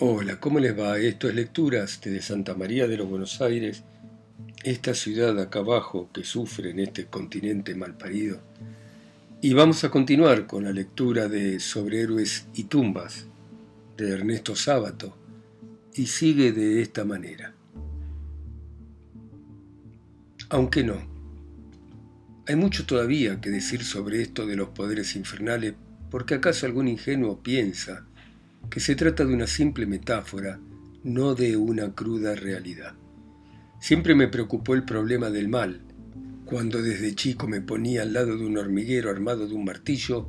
Hola, ¿cómo les va? Esto es Lecturas desde Santa María de los Buenos Aires, esta ciudad acá abajo que sufre en este continente malparido. Y vamos a continuar con la lectura de Sobre héroes y tumbas de Ernesto Sábato, y sigue de esta manera. Aunque no, hay mucho todavía que decir sobre esto de los poderes infernales, porque acaso algún ingenuo piensa que se trata de una simple metáfora, no de una cruda realidad. Siempre me preocupó el problema del mal, cuando desde chico me ponía al lado de un hormiguero armado de un martillo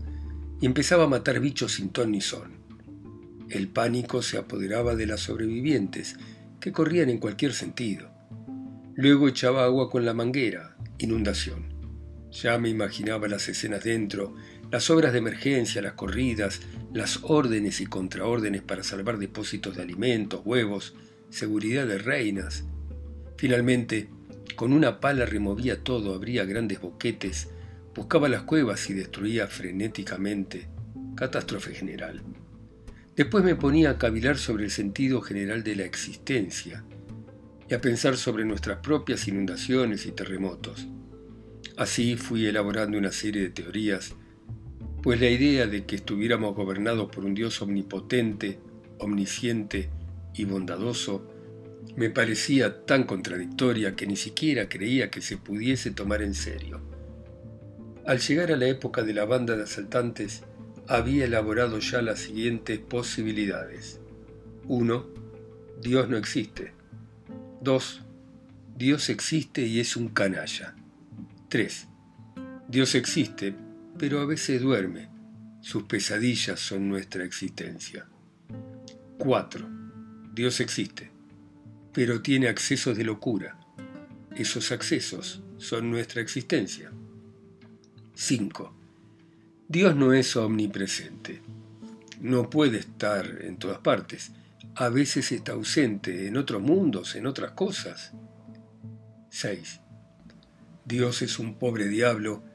y empezaba a matar bichos sin ton ni son. El pánico se apoderaba de las sobrevivientes, que corrían en cualquier sentido. Luego echaba agua con la manguera, inundación. Ya me imaginaba las escenas dentro, las obras de emergencia, las corridas, las órdenes y contraórdenes para salvar depósitos de alimentos, huevos, seguridad de reinas. Finalmente, con una pala removía todo, abría grandes boquetes, buscaba las cuevas y destruía frenéticamente. Catástrofe general. Después me ponía a cavilar sobre el sentido general de la existencia y a pensar sobre nuestras propias inundaciones y terremotos. Así fui elaborando una serie de teorías pues la idea de que estuviéramos gobernados por un Dios omnipotente, omnisciente y bondadoso me parecía tan contradictoria que ni siquiera creía que se pudiese tomar en serio. Al llegar a la época de la banda de asaltantes, había elaborado ya las siguientes posibilidades. 1. Dios no existe. 2. Dios existe y es un canalla. 3. Dios existe, pero a veces duerme. Sus pesadillas son nuestra existencia. 4. Dios existe, pero tiene accesos de locura. Esos accesos son nuestra existencia. 5. Dios no es omnipresente. No puede estar en todas partes. A veces está ausente en otros mundos, en otras cosas. 6. Dios es un pobre diablo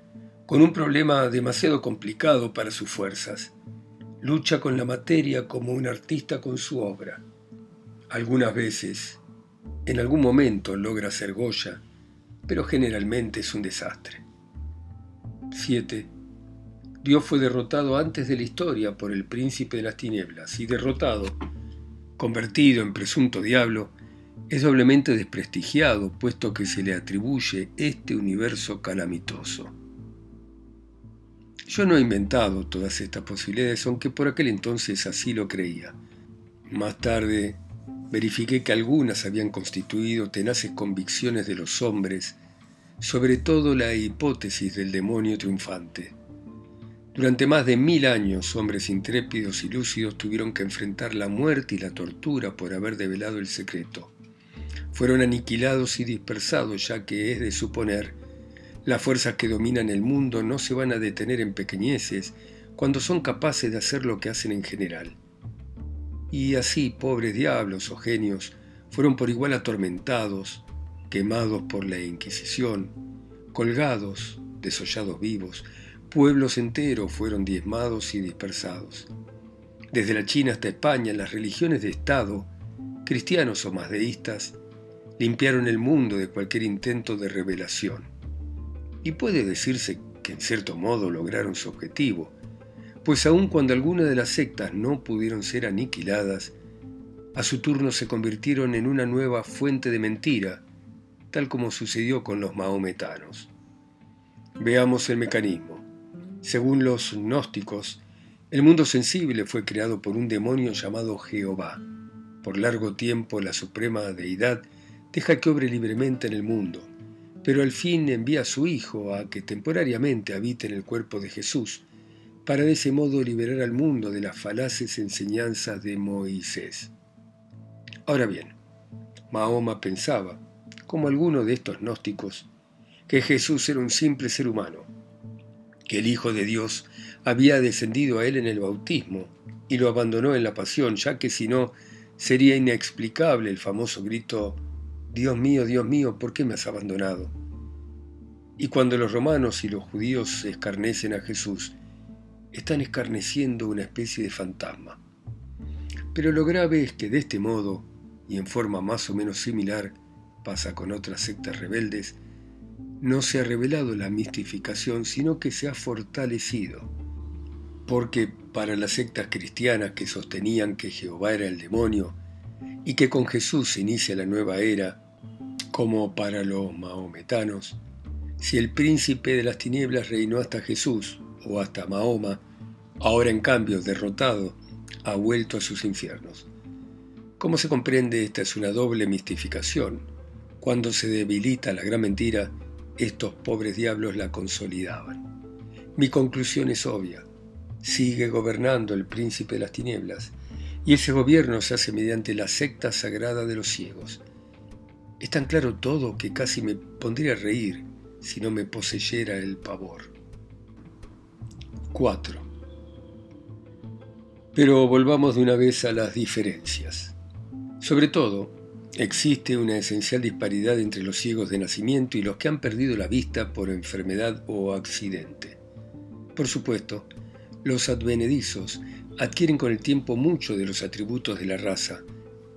con un problema demasiado complicado para sus fuerzas. Lucha con la materia como un artista con su obra. Algunas veces, en algún momento logra ser Goya, pero generalmente es un desastre. 7. Dios fue derrotado antes de la historia por el príncipe de las tinieblas y derrotado, convertido en presunto diablo, es doblemente desprestigiado puesto que se le atribuye este universo calamitoso. Yo no he inventado todas estas posibilidades, aunque por aquel entonces así lo creía. Más tarde verifiqué que algunas habían constituido tenaces convicciones de los hombres, sobre todo la hipótesis del demonio triunfante. Durante más de mil años, hombres intrépidos y lúcidos tuvieron que enfrentar la muerte y la tortura por haber develado el secreto. Fueron aniquilados y dispersados, ya que es de suponer las fuerzas que dominan el mundo no se van a detener en pequeñeces cuando son capaces de hacer lo que hacen en general. Y así, pobres diablos o genios, fueron por igual atormentados, quemados por la Inquisición, colgados, desollados vivos, pueblos enteros fueron diezmados y dispersados. Desde la China hasta España, las religiones de Estado, cristianos o más deístas, limpiaron el mundo de cualquier intento de revelación y puede decirse que en cierto modo lograron su objetivo, pues aun cuando algunas de las sectas no pudieron ser aniquiladas, a su turno se convirtieron en una nueva fuente de mentira, tal como sucedió con los maometanos. Veamos el mecanismo. Según los gnósticos, el mundo sensible fue creado por un demonio llamado Jehová. Por largo tiempo la suprema deidad deja que obre libremente en el mundo, pero al fin envía a su Hijo a que temporariamente habite en el cuerpo de Jesús, para de ese modo liberar al mundo de las falaces enseñanzas de Moisés. Ahora bien, Mahoma pensaba, como alguno de estos gnósticos, que Jesús era un simple ser humano, que el Hijo de Dios había descendido a él en el bautismo y lo abandonó en la pasión, ya que si no, sería inexplicable el famoso grito Dios mío, Dios mío, ¿por qué me has abandonado? Y cuando los romanos y los judíos escarnecen a Jesús, están escarneciendo una especie de fantasma. Pero lo grave es que de este modo, y en forma más o menos similar, pasa con otras sectas rebeldes, no se ha revelado la mistificación, sino que se ha fortalecido. Porque para las sectas cristianas que sostenían que Jehová era el demonio y que con Jesús se inicia la nueva era, como para los maometanos, si el príncipe de las tinieblas reinó hasta Jesús o hasta Mahoma, ahora en cambio derrotado, ha vuelto a sus infiernos. Como se comprende, esta es una doble mistificación. Cuando se debilita la gran mentira, estos pobres diablos la consolidaban. Mi conclusión es obvia. Sigue gobernando el príncipe de las tinieblas, y ese gobierno se hace mediante la secta sagrada de los ciegos. Es tan claro todo que casi me pondría a reír si no me poseyera el pavor. 4. Pero volvamos de una vez a las diferencias. Sobre todo, existe una esencial disparidad entre los ciegos de nacimiento y los que han perdido la vista por enfermedad o accidente. Por supuesto, los advenedizos adquieren con el tiempo mucho de los atributos de la raza,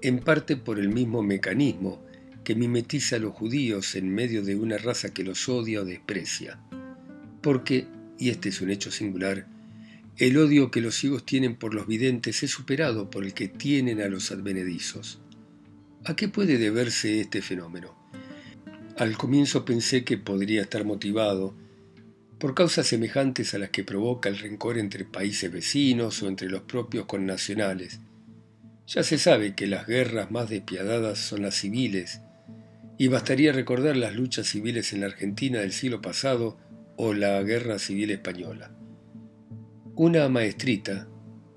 en parte por el mismo mecanismo que mimetiza a los judíos en medio de una raza que los odia o desprecia. Porque, y este es un hecho singular, el odio que los ciegos tienen por los videntes es superado por el que tienen a los advenedizos. ¿A qué puede deberse este fenómeno? Al comienzo pensé que podría estar motivado por causas semejantes a las que provoca el rencor entre países vecinos o entre los propios connacionales. Ya se sabe que las guerras más despiadadas son las civiles, y bastaría recordar las luchas civiles en la Argentina del siglo pasado o la Guerra Civil Española. Una maestrita,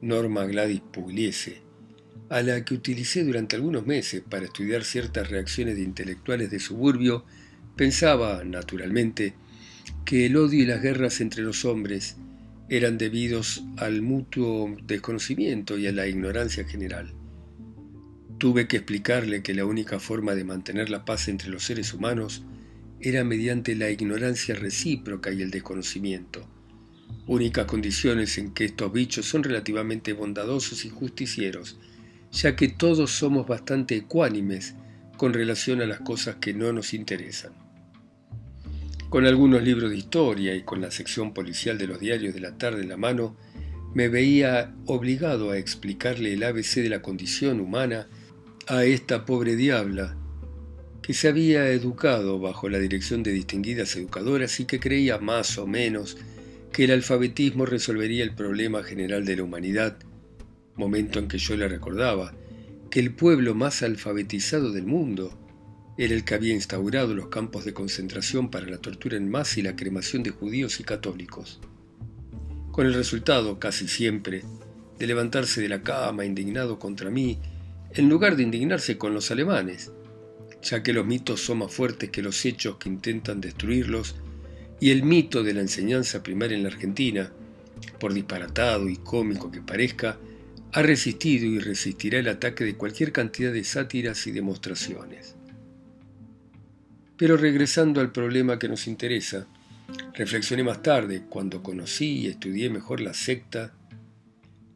Norma Gladys Pugliese, a la que utilicé durante algunos meses para estudiar ciertas reacciones de intelectuales de suburbio, pensaba, naturalmente, que el odio y las guerras entre los hombres eran debidos al mutuo desconocimiento y a la ignorancia general. Tuve que explicarle que la única forma de mantener la paz entre los seres humanos era mediante la ignorancia recíproca y el desconocimiento, únicas condiciones en que estos bichos son relativamente bondadosos y justicieros, ya que todos somos bastante ecuánimes con relación a las cosas que no nos interesan. Con algunos libros de historia y con la sección policial de los diarios de la tarde en la mano, me veía obligado a explicarle el ABC de la condición humana a esta pobre diabla, que se había educado bajo la dirección de distinguidas educadoras y que creía más o menos que el alfabetismo resolvería el problema general de la humanidad, momento en que yo le recordaba que el pueblo más alfabetizado del mundo era el que había instaurado los campos de concentración para la tortura en masa y la cremación de judíos y católicos. Con el resultado, casi siempre, de levantarse de la cama indignado contra mí en lugar de indignarse con los alemanes, ya que los mitos son más fuertes que los hechos que intentan destruirlos, y el mito de la enseñanza primaria en la Argentina, por disparatado y cómico que parezca, ha resistido y resistirá el ataque de cualquier cantidad de sátiras y demostraciones. Pero regresando al problema que nos interesa, reflexioné más tarde, cuando conocí y estudié mejor la secta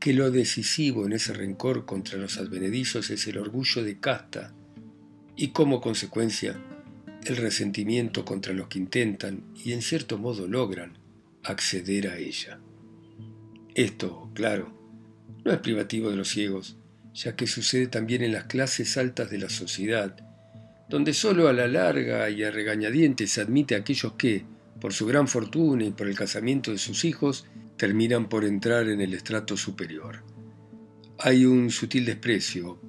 que lo decisivo en ese rencor contra los advenedizos es el orgullo de casta y como consecuencia el resentimiento contra los que intentan y en cierto modo logran acceder a ella. Esto, claro, no es privativo de los ciegos, ya que sucede también en las clases altas de la sociedad, donde solo a la larga y a regañadientes se admite a aquellos que, por su gran fortuna y por el casamiento de sus hijos, terminan por entrar en el estrato superior. Hay un sutil desprecio,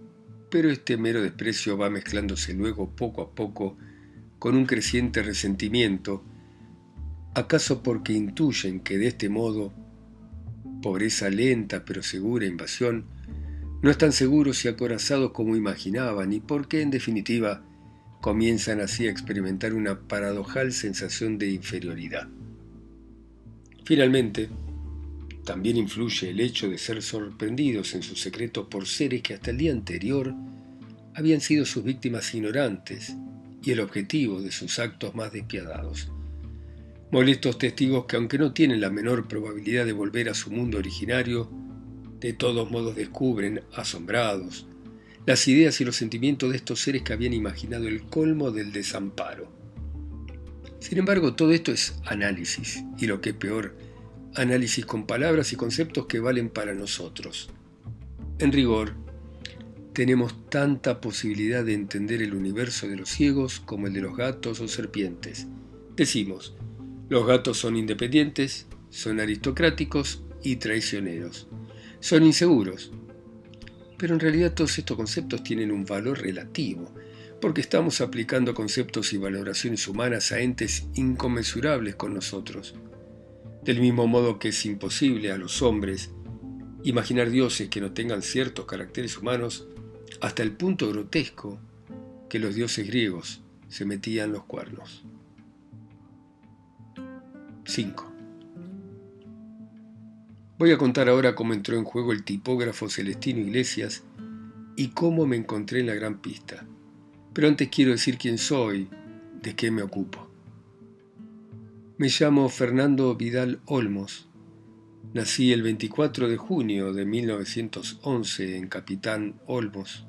pero este mero desprecio va mezclándose luego poco a poco con un creciente resentimiento, acaso porque intuyen que de este modo, pobreza lenta pero segura invasión, no están seguros y acorazados como imaginaban y porque en definitiva comienzan así a experimentar una paradojal sensación de inferioridad. Finalmente, también influye el hecho de ser sorprendidos en su secreto por seres que hasta el día anterior habían sido sus víctimas ignorantes y el objetivo de sus actos más despiadados. Molestos testigos que aunque no tienen la menor probabilidad de volver a su mundo originario, De todos modos descubren, asombrados, las ideas y los sentimientos de estos seres que habían imaginado el colmo del desamparo. Sin embargo, todo esto es análisis, y lo que es peor, análisis con palabras y conceptos que valen para nosotros. En rigor, tenemos tanta posibilidad de entender el universo de los ciegos como el de los gatos o serpientes. Decimos, los gatos son independientes, son aristocráticos y traicioneros. Son inseguros. Pero en realidad todos estos conceptos tienen un valor relativo, porque estamos aplicando conceptos y valoraciones humanas a entes inconmensurables con nosotros. Del mismo modo que es imposible a los hombres imaginar dioses que no tengan ciertos caracteres humanos, hasta el punto grotesco que los dioses griegos se metían los cuernos. 5. Voy a contar ahora cómo entró en juego el tipógrafo Celestino Iglesias y cómo me encontré en la gran pista. Pero antes quiero decir quién soy, de qué me ocupo. Me llamo Fernando Vidal Olmos. Nací el 24 de junio de 1911 en Capitán Olmos,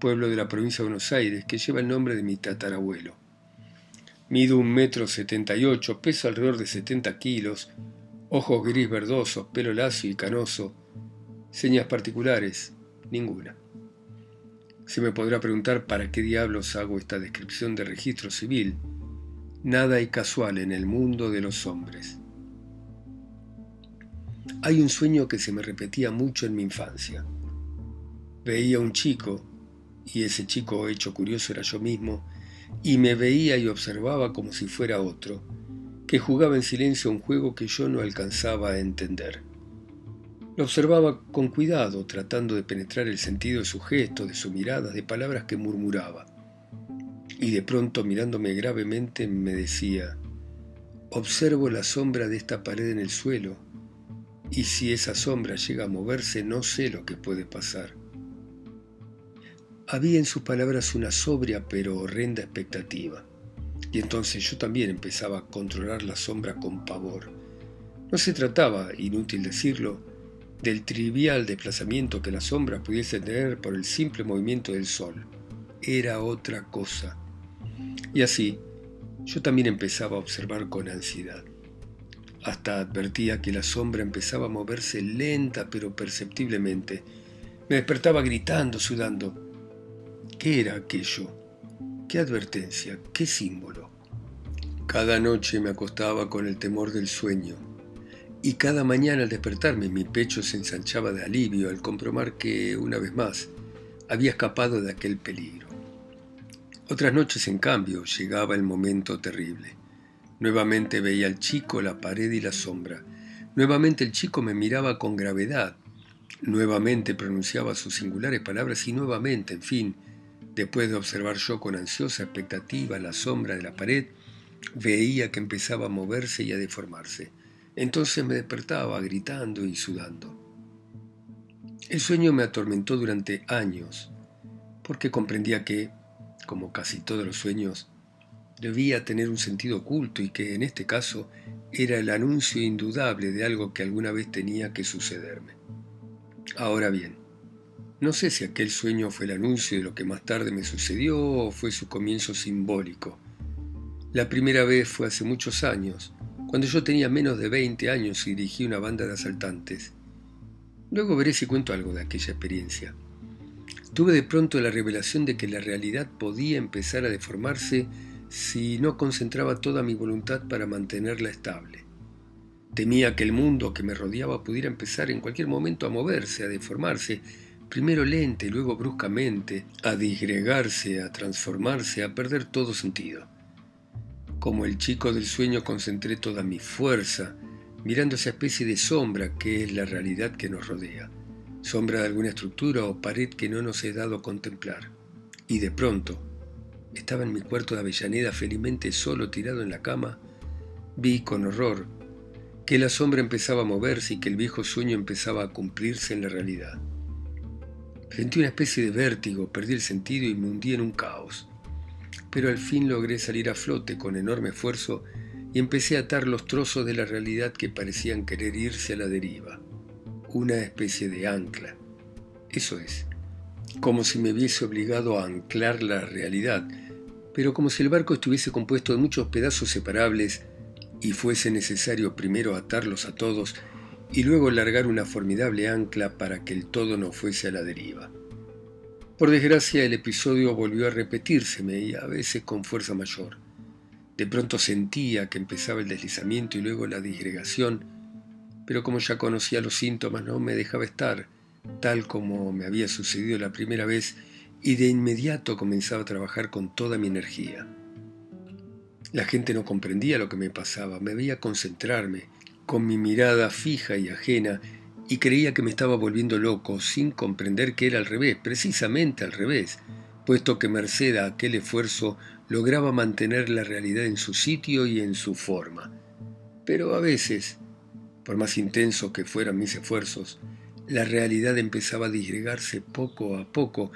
pueblo de la provincia de Buenos Aires que lleva el nombre de mi tatarabuelo. Mido un metro setenta y ocho, peso alrededor de 70 kilos, ojos gris verdosos, pelo lacio y canoso, señas particulares, ninguna. Se me podrá preguntar para qué diablos hago esta descripción de registro civil. Nada hay casual en el mundo de los hombres. Hay un sueño que se me repetía mucho en mi infancia. Veía un chico, y ese chico hecho curioso era yo mismo, y me veía y observaba como si fuera otro, que jugaba en silencio un juego que yo no alcanzaba a entender. Lo observaba con cuidado, tratando de penetrar el sentido de su gesto, de su mirada, de palabras que murmuraba. Y de pronto, mirándome gravemente, me decía, observo la sombra de esta pared en el suelo, y si esa sombra llega a moverse, no sé lo que puede pasar. Había en sus palabras una sobria pero horrenda expectativa, y entonces yo también empezaba a controlar la sombra con pavor. No se trataba, inútil decirlo, del trivial desplazamiento que la sombra pudiese tener por el simple movimiento del sol. Era otra cosa. Y así, yo también empezaba a observar con ansiedad. Hasta advertía que la sombra empezaba a moverse lenta pero perceptiblemente. Me despertaba gritando, sudando. ¿Qué era aquello? ¿Qué advertencia? ¿Qué símbolo? Cada noche me acostaba con el temor del sueño, y cada mañana al despertarme mi pecho se ensanchaba de alivio al comprobar que, una vez más, había escapado de aquel peligro. Otras noches, en cambio, llegaba el momento terrible. Nuevamente veía al chico, la pared y la sombra. Nuevamente el chico me miraba con gravedad. Nuevamente pronunciaba sus singulares palabras y nuevamente, en fin, Después de observar yo con ansiosa expectativa la sombra de la pared, veía que empezaba a moverse y a deformarse. Entonces me despertaba gritando y sudando. El sueño me atormentó durante años, porque comprendía que, como casi todos los sueños, debía tener un sentido oculto y que en este caso era el anuncio indudable de algo que alguna vez tenía que sucederme. Ahora bien, no sé si aquel sueño fue el anuncio de lo que más tarde me sucedió o fue su comienzo simbólico. La primera vez fue hace muchos años, cuando yo tenía menos de 20 años y dirigí una banda de asaltantes. Luego veré si cuento algo de aquella experiencia. Tuve de pronto la revelación de que la realidad podía empezar a deformarse si no concentraba toda mi voluntad para mantenerla estable. Temía que el mundo que me rodeaba pudiera empezar en cualquier momento a moverse, a deformarse, primero lenta y luego bruscamente, a disgregarse, a transformarse, a perder todo sentido. Como el chico del sueño concentré toda mi fuerza, mirando esa especie de sombra que es la realidad que nos rodea, sombra de alguna estructura o pared que no nos he dado contemplar. Y de pronto, estaba en mi cuarto de Avellaneda felizmente solo tirado en la cama, vi con horror que la sombra empezaba a moverse y que el viejo sueño empezaba a cumplirse en la realidad. Sentí una especie de vértigo, perdí el sentido y me hundí en un caos. Pero al fin logré salir a flote con enorme esfuerzo y empecé a atar los trozos de la realidad que parecían querer irse a la deriva. Una especie de ancla. Eso es, como si me hubiese obligado a anclar la realidad, pero como si el barco estuviese compuesto de muchos pedazos separables y fuese necesario primero atarlos a todos y luego largar una formidable ancla para que el todo no fuese a la deriva. Por desgracia el episodio volvió a repetírseme y a veces con fuerza mayor. De pronto sentía que empezaba el deslizamiento y luego la disgregación, pero como ya conocía los síntomas no me dejaba estar, tal como me había sucedido la primera vez, y de inmediato comenzaba a trabajar con toda mi energía. La gente no comprendía lo que me pasaba, me veía concentrarme, con mi mirada fija y ajena, y creía que me estaba volviendo loco, sin comprender que era al revés, precisamente al revés, puesto que merced a aquel esfuerzo lograba mantener la realidad en su sitio y en su forma. Pero a veces, por más intenso que fueran mis esfuerzos, la realidad empezaba a disgregarse poco a poco,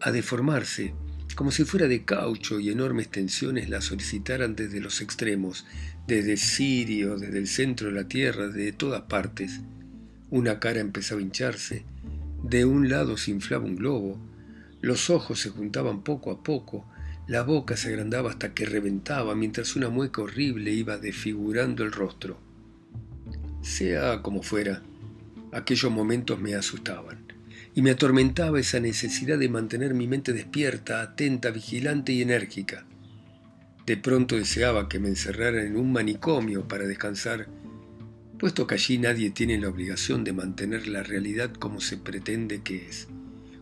a deformarse, como si fuera de caucho y enormes tensiones la solicitaran desde los extremos, desde Sirio, desde el centro de la tierra, de todas partes. Una cara empezaba a hincharse, de un lado se inflaba un globo, los ojos se juntaban poco a poco, la boca se agrandaba hasta que reventaba, mientras una mueca horrible iba desfigurando el rostro. Sea como fuera, aquellos momentos me asustaban, y me atormentaba esa necesidad de mantener mi mente despierta, atenta, vigilante y enérgica. De pronto deseaba que me encerraran en un manicomio para descansar, puesto que allí nadie tiene la obligación de mantener la realidad como se pretende que es,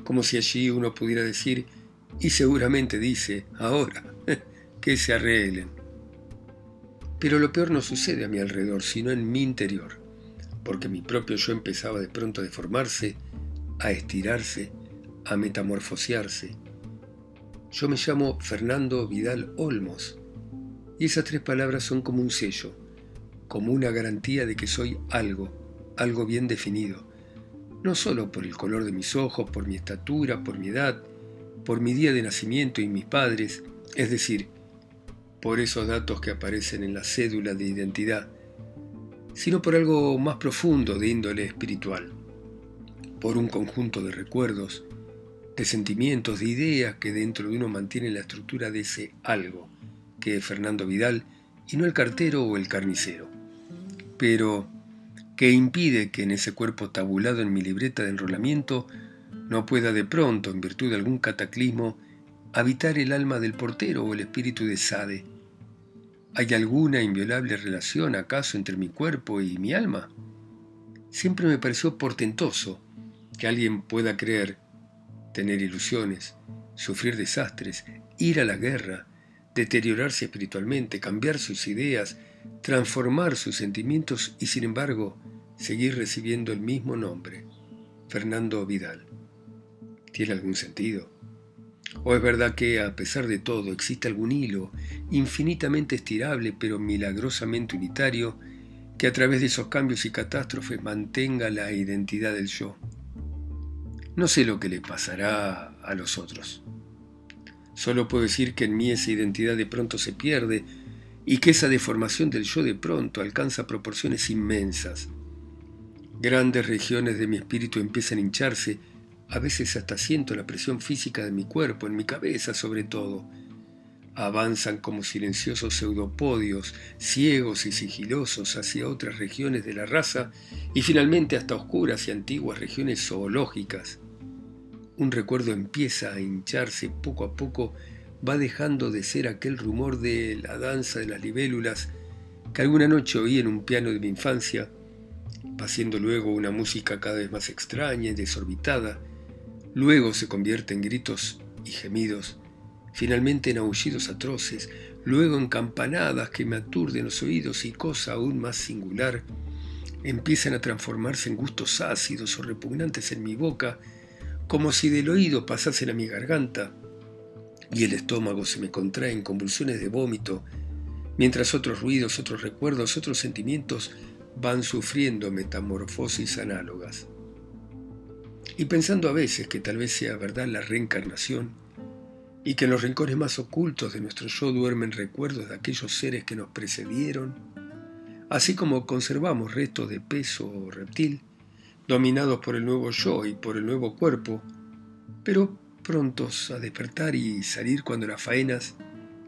como si allí uno pudiera decir, y seguramente dice, ahora, que se arreglen. Pero lo peor no sucede a mi alrededor, sino en mi interior, porque mi propio yo empezaba de pronto a deformarse, a estirarse, a metamorfosearse. Yo me llamo Fernando Vidal Olmos, y esas tres palabras son como un sello, como una garantía de que soy algo, algo bien definido, no solo por el color de mis ojos, por mi estatura, por mi edad, por mi día de nacimiento y mis padres, es decir, por esos datos que aparecen en la cédula de identidad, sino por algo más profundo de índole espiritual, por un conjunto de recuerdos, de sentimientos, de ideas que dentro de uno mantienen la estructura de ese algo, que es Fernando Vidal y no el cartero o el carnicero. Pero, ¿qué impide que en ese cuerpo tabulado en mi libreta de enrolamiento no pueda de pronto, en virtud de algún cataclismo, habitar el alma del portero o el espíritu de Sade. ¿Hay alguna inviolable relación acaso entre mi cuerpo y mi alma? Siempre me pareció portentoso que alguien pueda creer, tener ilusiones, sufrir desastres, ir a la guerra, deteriorarse espiritualmente, cambiar sus ideas, transformar sus sentimientos y sin embargo seguir recibiendo el mismo nombre, Fernando Vidal. ¿Tiene algún sentido? ¿O es verdad que, a pesar de todo, existe algún hilo infinitamente estirable pero milagrosamente unitario que a través de esos cambios y catástrofes mantenga la identidad del yo? No sé lo que le pasará a los otros. Solo puedo decir que en mí esa identidad de pronto se pierde y que esa deformación del yo de pronto alcanza proporciones inmensas. Grandes regiones de mi espíritu empiezan a hincharse a veces hasta siento la presión física de mi cuerpo, en mi cabeza sobre todo. Avanzan como silenciosos pseudopodios, ciegos y sigilosos hacia otras regiones de la raza y finalmente hasta oscuras y antiguas regiones zoológicas. Un recuerdo empieza a hincharse poco a poco, va dejando de ser aquel rumor de la danza de las libélulas que alguna noche oí en un piano de mi infancia, va siendo luego una música cada vez más extraña y desorbitada, Luego se convierte en gritos y gemidos, finalmente en aullidos atroces, luego en campanadas que me aturden los oídos y cosa aún más singular, empiezan a transformarse en gustos ácidos o repugnantes en mi boca, como si del oído pasasen a mi garganta, y el estómago se me contrae en convulsiones de vómito, mientras otros ruidos, otros recuerdos, otros sentimientos van sufriendo metamorfosis análogas. Y pensando a veces que tal vez sea verdad la reencarnación, y que en los rincones más ocultos de nuestro yo duermen recuerdos de aquellos seres que nos precedieron, así como conservamos restos de peso o reptil, dominados por el nuevo yo y por el nuevo cuerpo, pero prontos a despertar y salir cuando las faenas,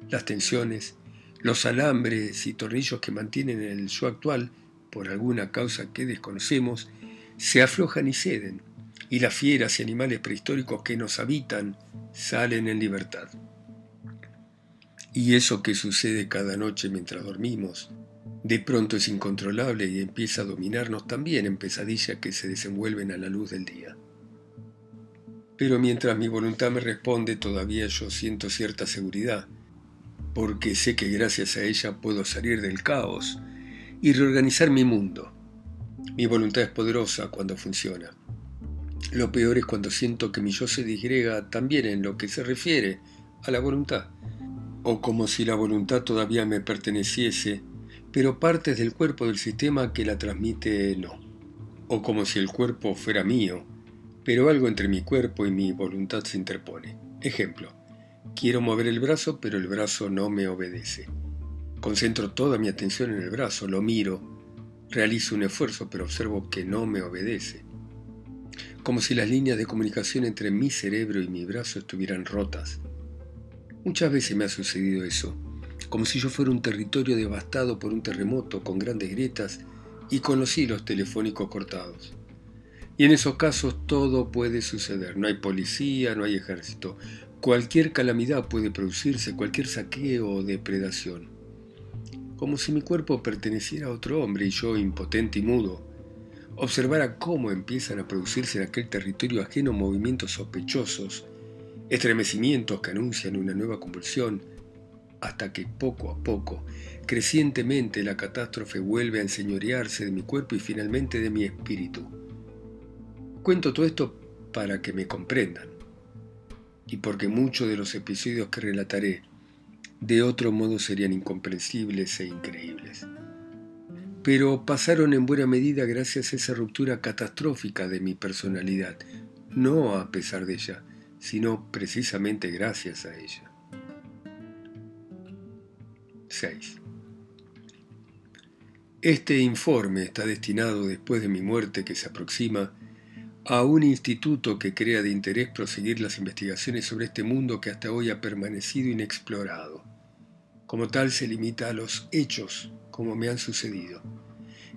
las tensiones, los alambres y tornillos que mantienen el yo actual, por alguna causa que desconocemos, se aflojan y ceden, y las fieras y animales prehistóricos que nos habitan salen en libertad. Y eso que sucede cada noche mientras dormimos, de pronto es incontrolable y empieza a dominarnos también en pesadillas que se desenvuelven a la luz del día. Pero mientras mi voluntad me responde, todavía yo siento cierta seguridad, porque sé que gracias a ella puedo salir del caos y reorganizar mi mundo. Mi voluntad es poderosa cuando funciona. Lo peor es cuando siento que mi yo se disgrega también en lo que se refiere a la voluntad, o como si la voluntad todavía me perteneciese pero partes del cuerpo del sistema que la transmite no. O como si el cuerpo fuera mío, pero algo entre mi cuerpo y mi voluntad se interpone. Ejemplo, quiero mover el brazo, pero el brazo no me obedece. Concentro toda mi atención en el brazo, lo miro, realizo un esfuerzo, pero observo que no me obedece. Como si las líneas de comunicación entre mi cerebro y mi brazo estuvieran rotas. Muchas veces me ha sucedido eso como si yo fuera un territorio devastado por un terremoto con grandes grietas y con los hilos telefónicos cortados. Y en esos casos todo puede suceder, no hay policía, no hay ejército, cualquier calamidad puede producirse, cualquier saqueo o depredación. Como si mi cuerpo perteneciera a otro hombre y yo, impotente y mudo, observara cómo empiezan a producirse en aquel territorio ajeno movimientos sospechosos, estremecimientos que anuncian una nueva convulsión, hasta que poco a poco, crecientemente la catástrofe vuelve a enseñorearse de mi cuerpo y finalmente de mi espíritu. Cuento todo esto para que me comprendan, y porque muchos de los episodios que relataré de otro modo serían incomprensibles e increíbles. Pero pasaron en buena medida gracias a esa ruptura catastrófica de mi personalidad, no a pesar de ella, sino precisamente gracias a ella. 6. Este informe está destinado, después de mi muerte que se aproxima, a un instituto que crea de interés proseguir las investigaciones sobre este mundo que hasta hoy ha permanecido inexplorado. Como tal se limita a los hechos, como me han sucedido.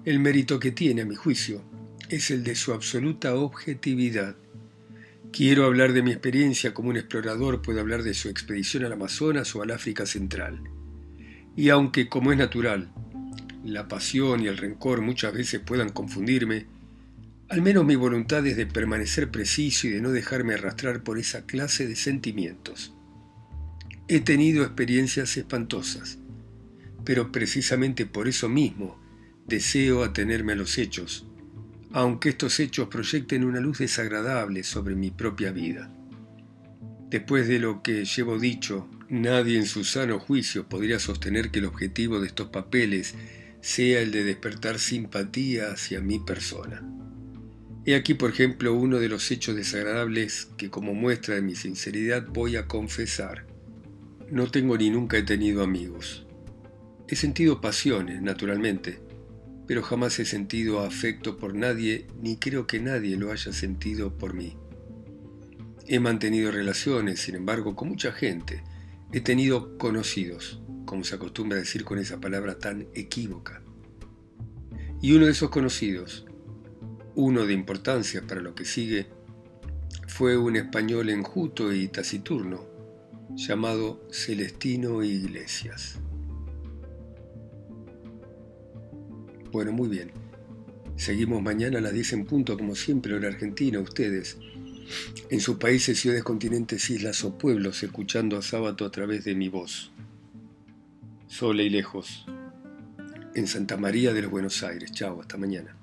El mérito que tiene, a mi juicio, es el de su absoluta objetividad. Quiero hablar de mi experiencia como un explorador puede hablar de su expedición al Amazonas o al África Central. Y aunque, como es natural, la pasión y el rencor muchas veces puedan confundirme, al menos mi voluntad es de permanecer preciso y de no dejarme arrastrar por esa clase de sentimientos. He tenido experiencias espantosas, pero precisamente por eso mismo deseo atenerme a los hechos, aunque estos hechos proyecten una luz desagradable sobre mi propia vida. Después de lo que llevo dicho, nadie en su sano juicio podría sostener que el objetivo de estos papeles sea el de despertar simpatía hacia mi persona. He aquí, por ejemplo, uno de los hechos desagradables que como muestra de mi sinceridad voy a confesar. No tengo ni nunca he tenido amigos. He sentido pasiones, naturalmente, pero jamás he sentido afecto por nadie, ni creo que nadie lo haya sentido por mí. He mantenido relaciones, sin embargo, con mucha gente. He tenido conocidos, como se acostumbra decir con esa palabra tan equívoca. Y uno de esos conocidos, uno de importancia para lo que sigue, fue un español enjuto y taciturno, llamado Celestino Iglesias. Bueno, muy bien. Seguimos mañana a las 10 en punto, como siempre, en Argentina, ustedes en sus países, ciudades, continentes, islas o pueblos, escuchando a Sábato a través de mi voz. Sola y lejos, en Santa María de los Buenos Aires. Chao, hasta mañana.